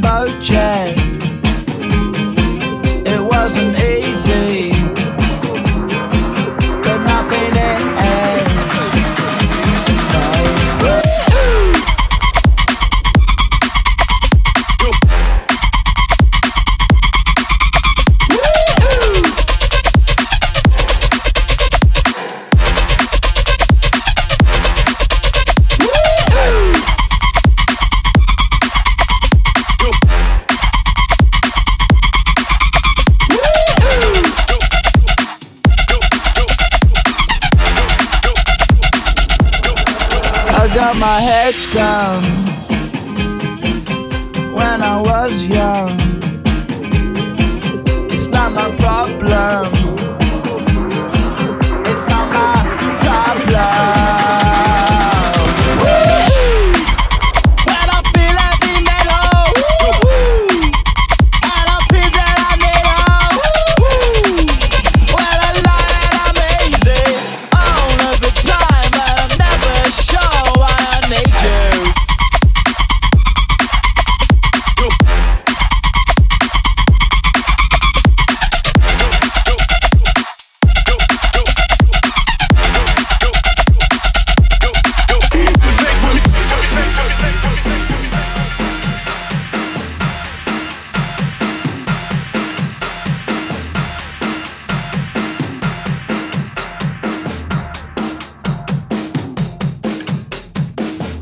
rainbow check. It wasn't easy. Got my head down when I was young. It's not my problem.